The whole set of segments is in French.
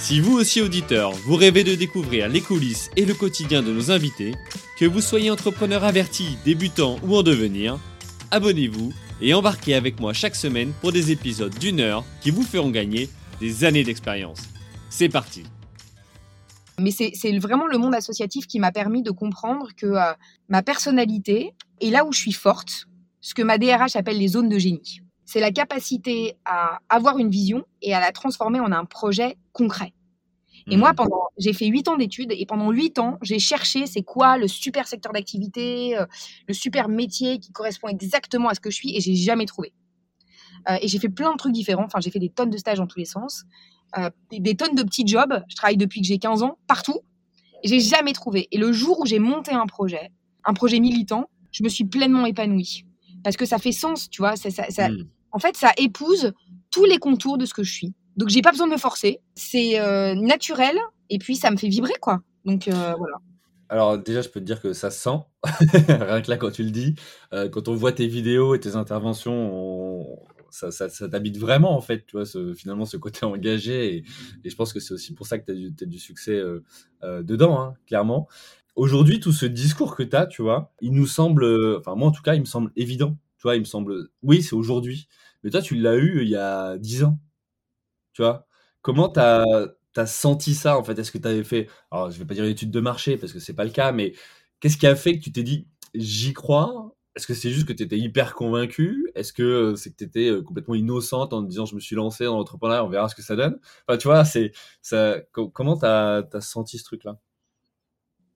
Si vous aussi auditeur, vous rêvez de découvrir les coulisses et le quotidien de nos invités, que vous soyez entrepreneur averti, débutant ou en devenir, abonnez-vous et embarquez avec moi chaque semaine pour des épisodes d'une heure qui vous feront gagner des années d'expérience. C'est parti mais c'est vraiment le monde associatif qui m'a permis de comprendre que euh, ma personnalité est là où je suis forte, ce que ma DRH appelle les zones de génie c'est la capacité à avoir une vision et à la transformer en un projet concret. Et moi, mmh. pendant, j'ai fait huit ans d'études et pendant huit ans, j'ai cherché c'est quoi le super secteur d'activité, euh, le super métier qui correspond exactement à ce que je suis et j'ai jamais trouvé. Euh, et j'ai fait plein de trucs différents. Enfin, j'ai fait des tonnes de stages dans tous les sens, euh, des tonnes de petits jobs. Je travaille depuis que j'ai 15 ans partout et j'ai jamais trouvé. Et le jour où j'ai monté un projet, un projet militant, je me suis pleinement épanouie parce que ça fait sens, tu vois. Ça, ça, mmh en fait, ça épouse tous les contours de ce que je suis. Donc, j'ai pas besoin de me forcer. C'est euh, naturel et puis ça me fait vibrer, quoi. Donc, euh, voilà. Alors déjà, je peux te dire que ça sent, rien que là quand tu le dis, euh, quand on voit tes vidéos et tes interventions, ça, t'habite vraiment en fait, tu vois, finalement ce côté engagé et, je pense que c'est aussi pour ça que tu as, du succès dedans, hein, clairement. Aujourd'hui, tout ce discours que tu as, tu vois, il nous semble, enfin moi en tout cas, il me semble évident, tu vois, il me semble, oui, c'est aujourd'hui, mais toi, tu l'as eu il y a 10 ans. Tu vois? Comment tu as, senti ça, en fait? Est-ce que tu avais fait, alors je vais pas dire une étude de marché, parce que c'est pas le cas, mais qu'est-ce qui a fait que tu t'es dit, j'y crois? Est-ce que c'est juste que tu étais hyper convaincu? Est-ce que euh, c'est que tu étais euh, complètement innocente en te disant, je me suis lancé dans l'entrepreneuriat, on verra ce que ça donne? Enfin, tu vois, c'est, ça, comment tu as, senti ce truc-là?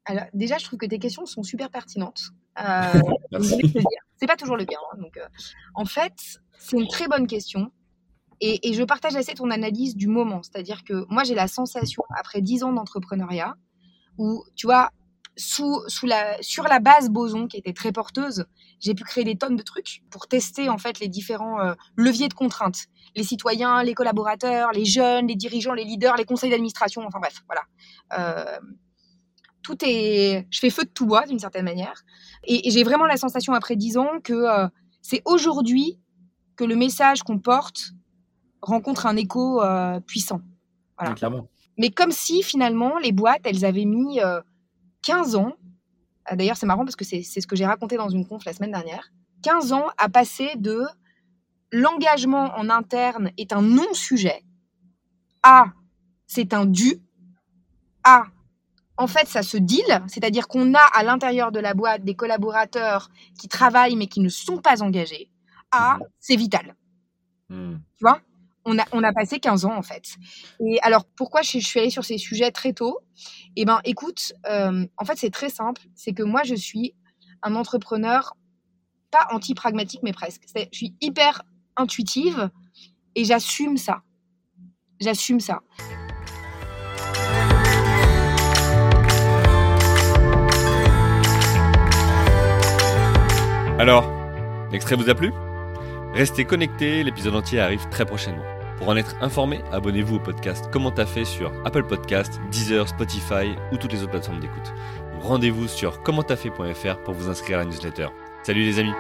Alors, déjà, je trouve que tes questions sont super pertinentes. Euh, c'est pas toujours le cas. Hein, donc, en fait, c'est une très bonne question. Et, je partage assez ton analyse du moment. C'est-à-dire que moi, j'ai la sensation, après dix ans d'entrepreneuriat, où, tu vois, sous la, sur la base Boson, qui était très porteuse, j'ai pu créer des tonnes de trucs pour tester, en fait, les différents euh, leviers de contraintes. Les citoyens, les collaborateurs, les jeunes, les dirigeants, les leaders, les conseils d'administration, enfin bref, voilà. Euh, tout est, je fais feu de tout bois d'une certaine manière. Et, j'ai vraiment la sensation après dix ans que euh, c'est aujourd'hui que le message qu'on porte rencontre un écho euh, puissant. Voilà. clairement. Mais comme si finalement les boîtes, elles avaient mis 15 euh, ans, euh, d'ailleurs c'est marrant parce que c'est ce que j'ai raconté dans une conf la semaine dernière, 15 ans à passer de l'engagement en interne est un non-sujet à c'est un dû à en fait, ça se deal, c'est-à-dire qu'on a à l'intérieur de la boîte des collaborateurs qui travaillent mais qui ne sont pas engagés. Ah, c'est vital. Hmm. Tu vois? On a, on a passé 15 ans en fait. Et alors pourquoi je, suis allée sur ces sujets très tôt? Eh ben écoute, euh, en fait c'est très simple, c'est que moi je suis un entrepreneur pas anti-pragmatique mais presque. Je suis hyper intuitive et j'assume ça. J'assume ça. Alors, l'extrait vous a plu? Restez connectés, l'épisode entier arrive très prochainement. Pour en être informé, abonnez-vous au podcast Comment t'as fait sur Apple Podcast, Deezer, Spotify ou toutes les autres plateformes d'écoute. Rendez-vous sur commenttafait.fr pour vous inscrire à la newsletter. Salut les amis